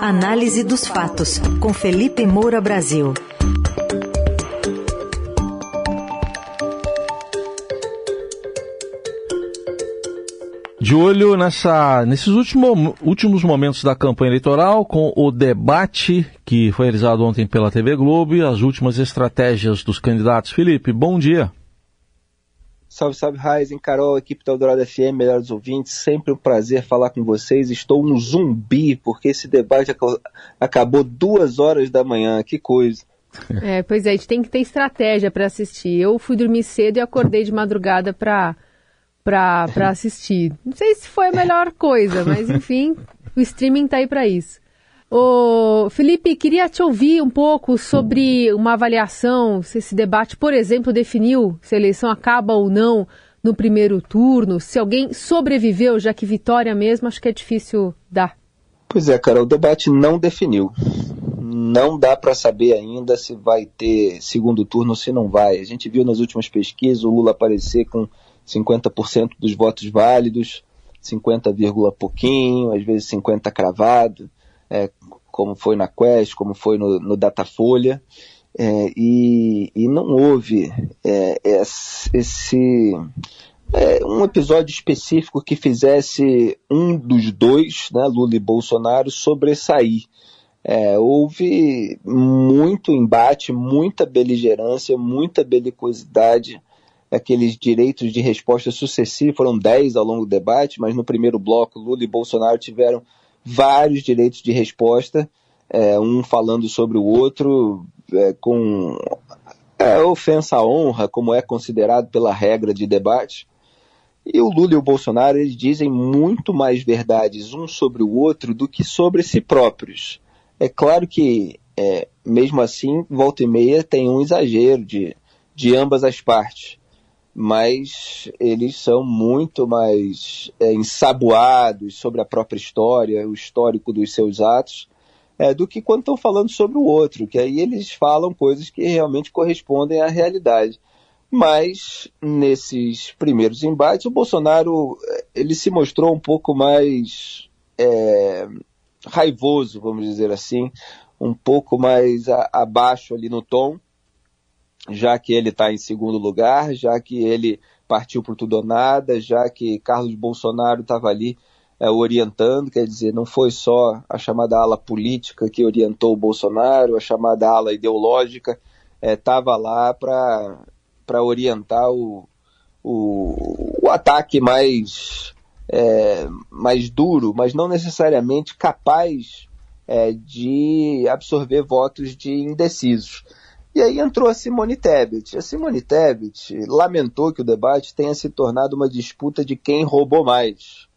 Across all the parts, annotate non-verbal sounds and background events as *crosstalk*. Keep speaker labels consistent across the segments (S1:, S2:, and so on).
S1: Análise dos fatos, com Felipe Moura Brasil.
S2: De olho nessa, nesses último, últimos momentos da campanha eleitoral, com o debate que foi realizado ontem pela TV Globo e as últimas estratégias dos candidatos. Felipe, bom dia.
S3: Salve, salve, Raizen, Carol, equipe da Eldorado FM, melhores ouvintes, sempre um prazer falar com vocês. Estou um zumbi, porque esse debate acabou duas horas da manhã, que coisa.
S4: É, pois é, a gente tem que ter estratégia para assistir. Eu fui dormir cedo e acordei de madrugada para para assistir. Não sei se foi a melhor coisa, mas enfim, o streaming tá aí para isso. Ô, Felipe, queria te ouvir um pouco sobre uma avaliação, se esse debate, por exemplo, definiu se a eleição acaba ou não no primeiro turno, se alguém sobreviveu, já que vitória mesmo, acho que é difícil dar.
S3: Pois é, cara, o debate não definiu. Não dá para saber ainda se vai ter segundo turno ou se não vai. A gente viu nas últimas pesquisas o Lula aparecer com 50% dos votos válidos, 50, pouquinho, às vezes 50 cravado é, como foi na Quest, como foi no, no Datafolha, é, e, e, não houve é, esse é, um episódio específico que fizesse um dos dois, né, Lula e Bolsonaro, sobressair. É, houve muito embate, muita beligerância, muita belicosidade aqueles direitos de resposta sucessiva, foram 10 ao longo do debate, mas no primeiro bloco Lula e Bolsonaro tiveram vários direitos de resposta, é, um falando sobre o outro, é, com é, ofensa à honra, como é considerado pela regra de debate. E o Lula e o Bolsonaro eles dizem muito mais verdades um sobre o outro do que sobre si próprios. É claro que, é, mesmo assim, volta e meia tem um exagero de, de ambas as partes mas eles são muito mais é, ensaboados sobre a própria história, o histórico dos seus atos, é, do que quando estão falando sobre o outro, que aí eles falam coisas que realmente correspondem à realidade. Mas nesses primeiros embates, o Bolsonaro ele se mostrou um pouco mais é, raivoso, vamos dizer assim, um pouco mais a, abaixo ali no tom já que ele está em segundo lugar, já que ele partiu por tudo ou nada, já que Carlos Bolsonaro estava ali é, orientando, quer dizer, não foi só a chamada ala política que orientou o Bolsonaro, a chamada ala ideológica estava é, lá para orientar o, o, o, ataque mais, é, mais duro, mas não necessariamente capaz é, de absorver votos de indecisos. E aí entrou a Simone Tebet. A Simone Tebet lamentou que o debate tenha se tornado uma disputa de quem roubou mais.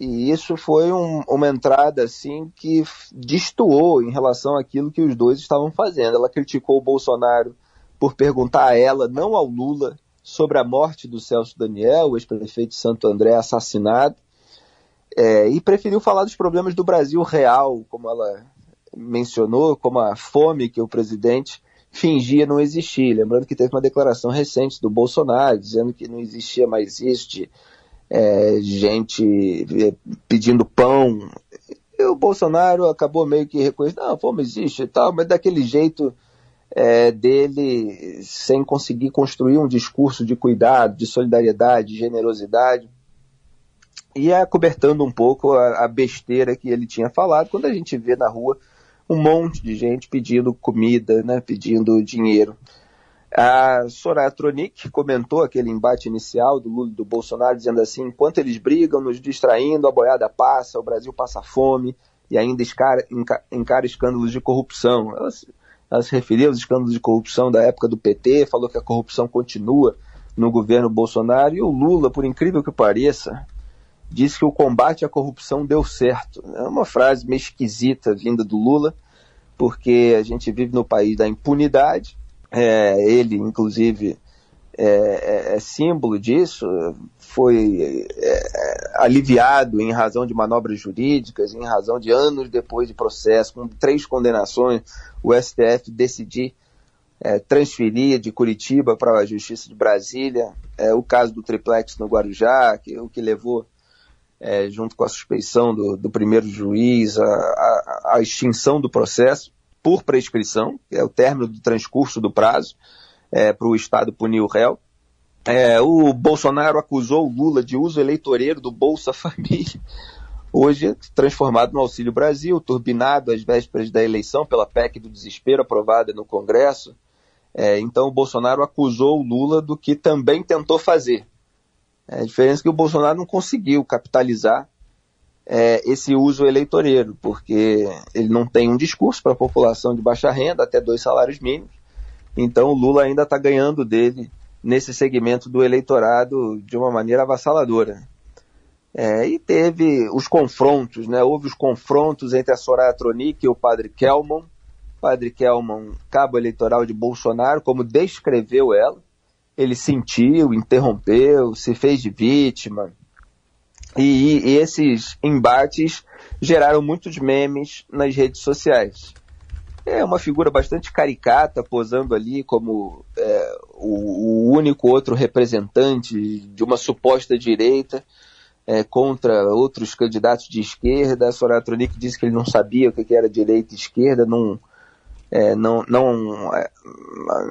S3: E isso foi um, uma entrada assim que destoou em relação àquilo que os dois estavam fazendo. Ela criticou o Bolsonaro por perguntar a ela, não ao Lula, sobre a morte do Celso Daniel, o ex-prefeito de Santo André assassinado, é, e preferiu falar dos problemas do Brasil real, como ela mencionou, como a fome que o presidente fingia não existir. Lembrando que teve uma declaração recente do Bolsonaro dizendo que não existia mais de é, gente é, pedindo pão. E o Bolsonaro acabou meio que reconhecendo, não, fome existe e tal, mas daquele jeito é, dele sem conseguir construir um discurso de cuidado, de solidariedade, de generosidade. E acobertando um pouco a, a besteira que ele tinha falado, quando a gente vê na rua um monte de gente pedindo comida, né, pedindo dinheiro. A Soraya Tronic comentou aquele embate inicial do Lula e do Bolsonaro, dizendo assim: enquanto eles brigam, nos distraindo, a boiada passa, o Brasil passa fome e ainda encara, encara escândalos de corrupção. Ela, ela se referiu aos escândalos de corrupção da época do PT, falou que a corrupção continua no governo Bolsonaro e o Lula, por incrível que pareça, disse que o combate à corrupção deu certo. É uma frase meio esquisita vinda do Lula, porque a gente vive no país da impunidade. É, ele, inclusive, é, é, é símbolo disso. Foi é, aliviado em razão de manobras jurídicas, em razão de anos depois de processo, com três condenações, o STF decidir é, transferir de Curitiba para a Justiça de Brasília. É, o caso do triplex no Guarujá, que, o que levou é, junto com a suspeição do, do primeiro juiz, a, a, a, extinção do processo por prescrição, que é o término do transcurso do prazo é, para o Estado punir o réu. É, o Bolsonaro acusou o Lula de uso eleitoreiro do Bolsa Família, hoje transformado no Auxílio Brasil, turbinado às vésperas da eleição pela PEC do desespero aprovada no Congresso. É, então o Bolsonaro acusou o Lula do que também tentou fazer, é, a diferença é que o Bolsonaro não conseguiu capitalizar é, esse uso eleitoreiro, porque ele não tem um discurso para a população de baixa renda, até dois salários mínimos. Então o Lula ainda está ganhando dele nesse segmento do eleitorado de uma maneira avassaladora. É, e teve os confrontos, né? houve os confrontos entre a Soraya Tronic e o padre Kelman. Padre Kelman, cabo eleitoral de Bolsonaro, como descreveu ela ele sentiu, interrompeu, se fez de vítima. E, e esses embates geraram muitos memes nas redes sociais. É uma figura bastante caricata, posando ali como é, o, o, único outro representante de uma suposta direita é, contra outros candidatos de esquerda. A Soraya Tronic disse que ele não sabia o que era direita e esquerda, não, é, não, não, é,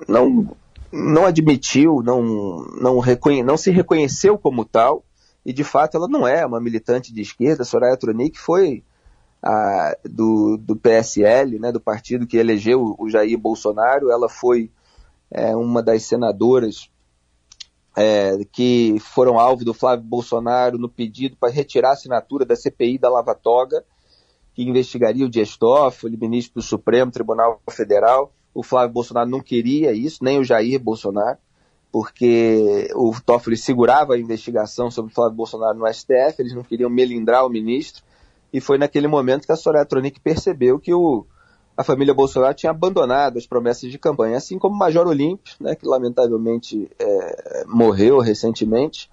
S3: não não admitiu, não, não, reconhe, não se reconheceu como tal, e de fato ela não é uma militante de esquerda. Soraya Tronic foi a, do, do PSL, né, do partido que elegeu o Jair Bolsonaro, ela foi é, uma das senadoras é, que foram alvo do Flávio Bolsonaro no pedido para retirar a assinatura da CPI da Lava Toga, que investigaria o Dias Toffoli, ministro do Supremo Tribunal Federal. O Flávio Bolsonaro não queria isso, nem o Jair Bolsonaro, porque o Toffoli segurava a investigação sobre o Flávio Bolsonaro no STF, eles não queriam melindrar o ministro, e foi naquele momento que a Soraya Tronic percebeu que o, a família Bolsonaro tinha abandonado as promessas de campanha, assim como o Major Olímpio, né, que lamentavelmente é, morreu recentemente,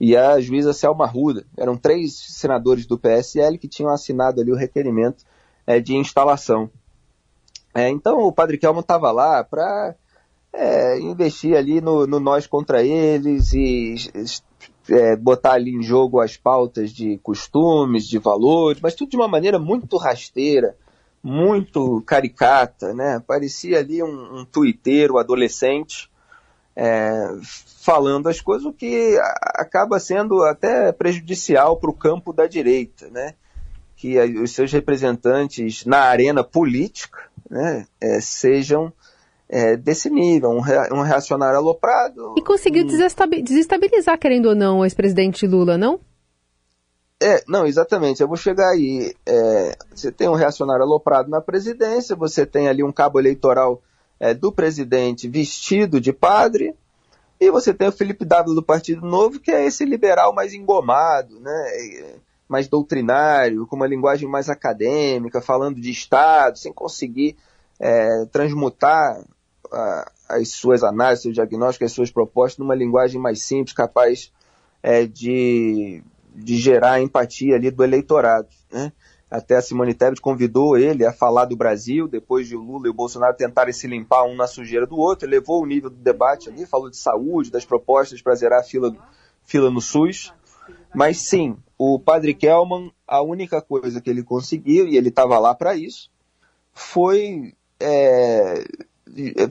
S3: e a juíza Selma Ruda. Eram três senadores do PSL que tinham assinado ali o requerimento é, de instalação. É, então o Padre Kelman estava lá para é, investir ali no, no, nós contra eles e é, botar ali em jogo as pautas de costumes, de valores, mas tudo de uma maneira muito rasteira, muito caricata, né? Parecia ali um, um tuiteiro adolescente é, falando as coisas, o que acaba sendo até prejudicial para o campo da direita, né? Que os seus representantes na arena política né, é, sejam é, desse nível, um, um reacionário aloprado.
S4: E conseguiu desestabilizar, querendo ou não, o ex-presidente Lula, não?
S3: É, não, exatamente. Eu vou chegar aí. É, você tem um reacionário aloprado na presidência, você tem ali um cabo eleitoral é, do presidente vestido de padre, e você tem o Felipe W do Partido Novo, que é esse liberal mais engomado, né? Mais doutrinário, com uma linguagem mais acadêmica, falando de Estado, sem conseguir é, transmutar a, as suas análises, seus diagnósticos, as suas propostas numa linguagem mais simples, capaz é, de, de gerar empatia ali do eleitorado. Né? Até a Simone Tebet convidou ele a falar do Brasil, depois de o Lula e o Bolsonaro tentarem se limpar um na sujeira do outro, elevou o nível do debate ali, falou de saúde, das propostas para zerar a fila, fila no SUS. Mas sim, o padre Kelman, a única coisa que ele conseguiu, e ele estava lá para isso, foi é,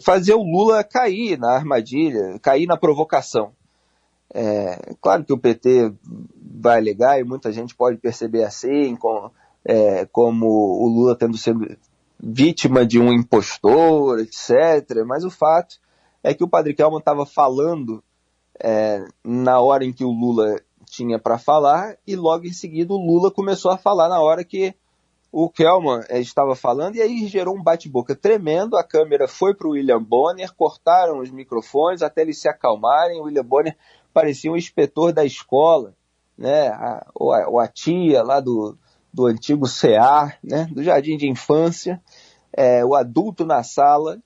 S3: fazer o Lula cair na armadilha, cair na provocação. É, claro que o PT vai alegar, e muita gente pode perceber assim, com, é, como o Lula tendo sido vítima de um impostor, etc. Mas o fato é que o Padre Kelman estava falando é, na hora em que o Lula tinha para falar e logo em seguida o Lula começou a falar na hora que o Kelman é, estava falando e aí gerou um bate-boca tremendo. A câmera foi para o William Bonner, cortaram os microfones até eles se acalmarem. O William Bonner parecia um inspetor da escola, né? A, ou, a, ou a tia lá do, do antigo CEAR, né, do jardim de infância, é, o adulto na sala,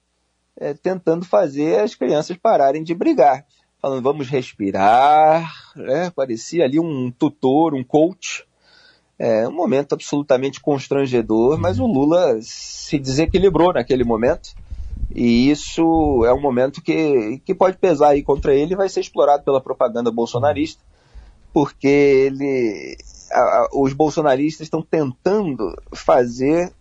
S3: é, tentando fazer as crianças pararem de brigar. Falando, vamos respirar, né, parecia ali um tutor, um coach. É um momento absolutamente constrangedor, mas o Lula se desequilibrou naquele momento. E isso é um momento que, que pode pesar aí contra ele e vai ser explorado pela propaganda bolsonarista, porque ele a, a, os bolsonaristas estão tentando fazer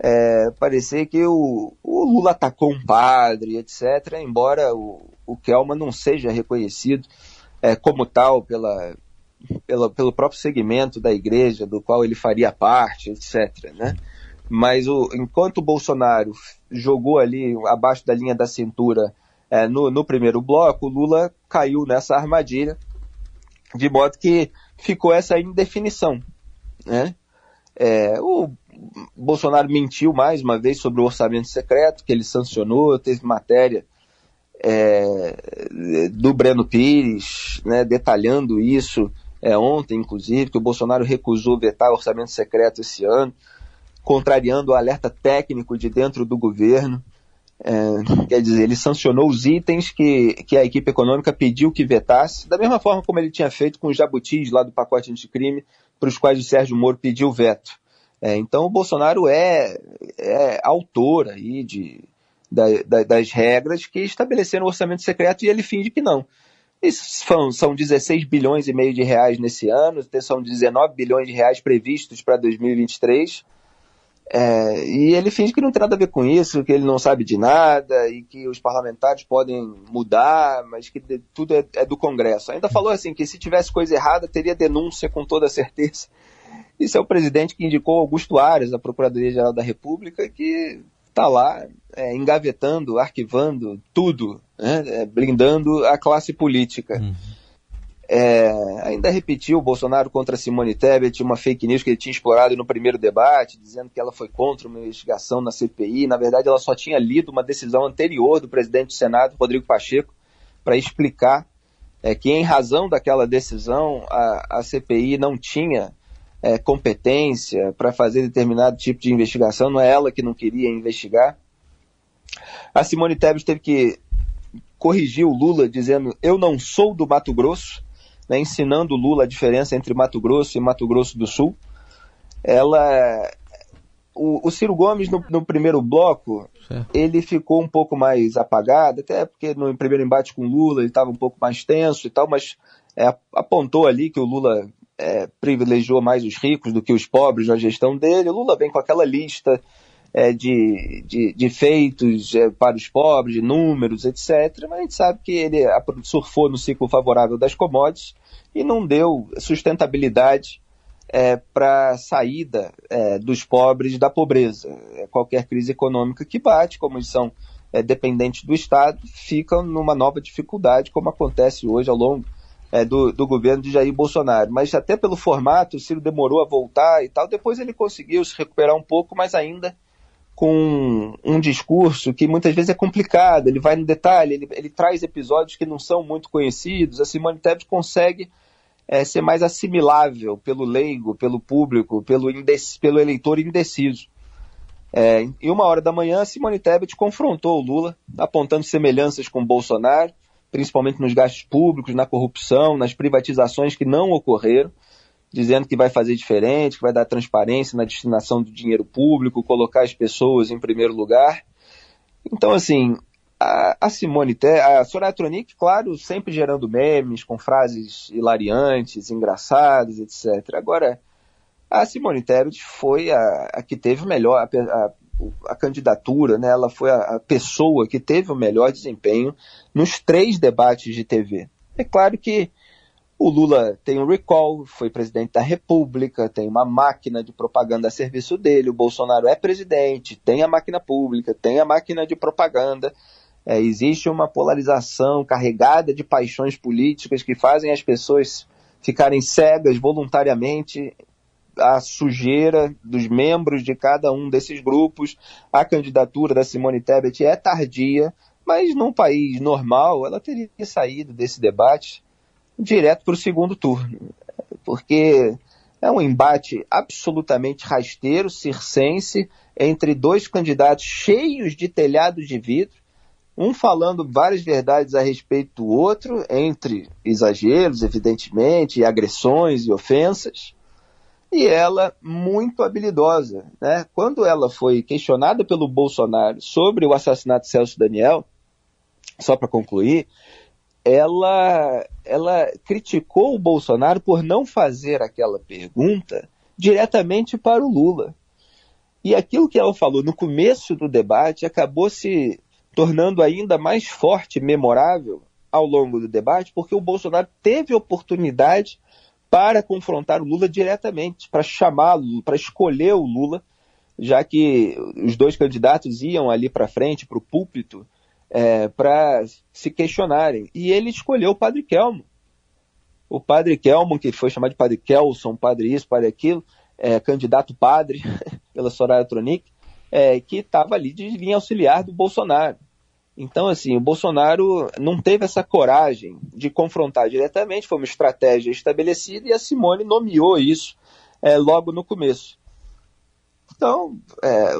S3: é, parecer que o, o, Lula atacou um padre, etc., embora o, o Kelman não seja reconhecido é, como tal pela, pela, pelo próprio segmento da igreja do qual ele faria parte, etc. Né? Mas o, enquanto o Bolsonaro jogou ali abaixo da linha da cintura é, no, no primeiro bloco, o Lula caiu nessa armadilha, de modo que ficou essa indefinição. Né? É, o Bolsonaro mentiu mais uma vez sobre o orçamento secreto que ele sancionou, teve matéria é, do Breno Pires, né, detalhando isso é, ontem, inclusive, que o Bolsonaro recusou vetar o orçamento secreto esse ano, contrariando o alerta técnico de dentro do governo. É, quer dizer, ele sancionou os itens que, que a equipe econômica pediu que vetasse, da mesma forma como ele tinha feito com os jabutis lá do pacote anticrime, para os quais o Sérgio Moro pediu veto. É, então o Bolsonaro é, é autor aí de, da, da, das regras que estabeleceram o orçamento secreto e ele finge que não. Isso são, são 16 bilhões e meio de reais nesse ano, são 19 bilhões de reais previstos para 2023. É, e ele finge que não tem nada a ver com isso, que ele não sabe de nada e que os parlamentares podem mudar, mas que de, tudo é, é, do Congresso. Ainda falou assim que se tivesse coisa errada teria denúncia com toda certeza. Isso é o presidente que indicou Augusto Ares, da Procuradoria-Geral da República, que está lá é, engavetando, arquivando tudo, né, é, blindando a classe política. Uhum. É, ainda repetiu o Bolsonaro contra Simone Tebet, uma fake news que ele tinha explorado no primeiro debate, dizendo que ela foi contra uma investigação na CPI. Na verdade, ela só tinha lido uma decisão anterior do presidente do Senado, Rodrigo Pacheco, para explicar é, que, em razão daquela decisão, a, a CPI não tinha é, competência para fazer determinado tipo de investigação, não é ela que não queria investigar. A Simone Tebet teve que corrigir o Lula dizendo eu não sou do Mato Grosso, né, ensinando o Lula a diferença entre Mato Grosso e Mato Grosso do Sul. Ela, o, o Ciro Gomes no, no primeiro bloco certo. ele ficou um pouco mais apagado, até porque no primeiro embate com o Lula ele estava um pouco mais tenso e tal, mas é, apontou ali que o Lula é, privilegiou mais os ricos do que os pobres na gestão dele. Lula vem com aquela lista é, de, de, de, feitos é, para os pobres, de números, etc. Mas a gente sabe que ele surfou no ciclo favorável das commodities e não deu sustentabilidade é, para a saída é, dos pobres da pobreza. É, qualquer crise econômica que bate, como eles são dependentes do Estado, ficam numa nova dificuldade, como acontece hoje ao longo é, do, do, governo de Jair Bolsonaro. Mas até pelo formato, o Ciro demorou a voltar e tal. Depois ele conseguiu se recuperar um pouco, mas ainda com um discurso que muitas vezes é complicado. Ele vai no detalhe, ele, ele traz episódios que não são muito conhecidos. A Simone Tebet consegue é, ser mais assimilável pelo leigo, pelo público, pelo, pelo eleitor indeciso. É, em uma hora da manhã, Simone Tebet confrontou o Lula, apontando semelhanças com Bolsonaro principalmente nos gastos públicos, na corrupção, nas privatizações que não ocorreram, dizendo que vai fazer diferente, que vai dar transparência na destinação do dinheiro público, colocar as pessoas em primeiro lugar. Então, assim, a, Simone, a Soraya Tronic, claro, sempre gerando memes, com frases hilariantes, engraçadas, etc. Agora, a Simone Tebet foi a, a que teve melhor, a, a, a candidatura, né, ela foi a, a pessoa que teve o melhor desempenho nos três debates de TV. É claro que o Lula tem um recall, foi presidente da República, tem uma máquina de propaganda a serviço dele. O Bolsonaro é presidente, tem a máquina pública, tem a máquina de propaganda. É, existe uma polarização carregada de paixões políticas que fazem as pessoas ficarem cegas voluntariamente a sujeira dos membros de cada um desses grupos. A candidatura da Simone Tebet é tardia, mas num país normal ela teria saído desse debate direto para o segundo turno, porque é um embate absolutamente rasteiro, circense, entre dois candidatos cheios de telhados de vidro, um falando várias verdades a respeito do outro, entre exageros, evidentemente, e agressões e ofensas, e ela muito habilidosa. Né? Quando ela foi questionada pelo Bolsonaro sobre o assassinato de Celso Daniel, só para concluir, ela, ela criticou o Bolsonaro por não fazer aquela pergunta diretamente para o Lula. E aquilo que ela falou no começo do debate acabou se tornando ainda mais forte memorável ao longo do debate, porque o Bolsonaro teve oportunidade para confrontar o Lula diretamente, para chamá-lo, para escolher o Lula, já que os dois candidatos iam ali para frente, para o púlpito, é, para se questionarem. E ele escolheu o Padre Kelmo. O Padre Kelmo, que foi chamado de Padre Kelson, Padre isso, Padre aquilo, é, candidato padre *laughs* pela Soraya Tronic, é, que estava ali de linha auxiliar do Bolsonaro. Então, assim, o Bolsonaro não teve essa coragem de confrontar diretamente, foi uma estratégia estabelecida e a Simone nomeou isso é, logo no começo. Então, é,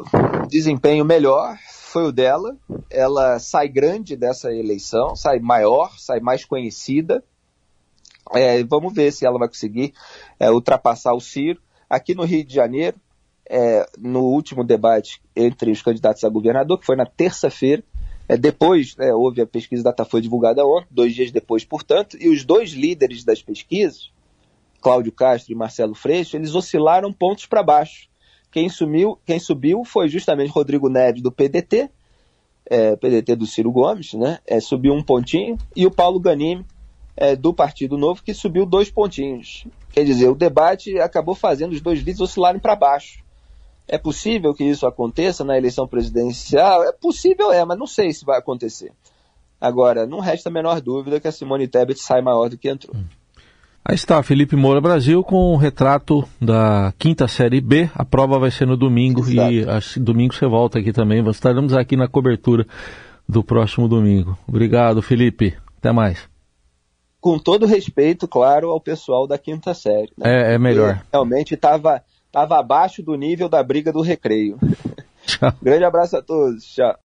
S3: desempenho melhor foi o dela. Ela sai grande dessa eleição, sai maior, sai mais conhecida. É, vamos ver se ela vai conseguir é, ultrapassar o Ciro. Aqui no Rio de Janeiro, é, no último debate entre os candidatos a governador, que foi na terça-feira, é, depois é, houve a pesquisa data foi divulgada ontem, dois dias depois, portanto, e os dois líderes das pesquisas, Cláudio Castro e Marcelo Freixo, eles oscilaram pontos para baixo. Quem, sumiu, quem subiu foi justamente Rodrigo Neves do PDT, é, PDT do Ciro Gomes, né? É, subiu um pontinho, e o Paulo Ganimi é, do Partido Novo, que subiu dois pontinhos. Quer dizer, o debate acabou fazendo os dois líderes oscilarem para baixo. É possível que isso aconteça na eleição presidencial? É possível, é, mas não sei se vai acontecer. Agora, não resta a menor dúvida que a Simone Tebet sai maior do que entrou.
S2: Aí está, Felipe Moura Brasil com o retrato da quinta série B. A prova vai ser no domingo Exato. e domingo você volta aqui também. Estaremos aqui na cobertura do próximo domingo. Obrigado, Felipe. Até mais.
S3: Com todo respeito, claro, ao pessoal da quinta série.
S2: Né? É, é melhor.
S3: realmente estava estava abaixo do nível da briga do recreio. *laughs* Tchau. Grande abraço a todos. Tchau.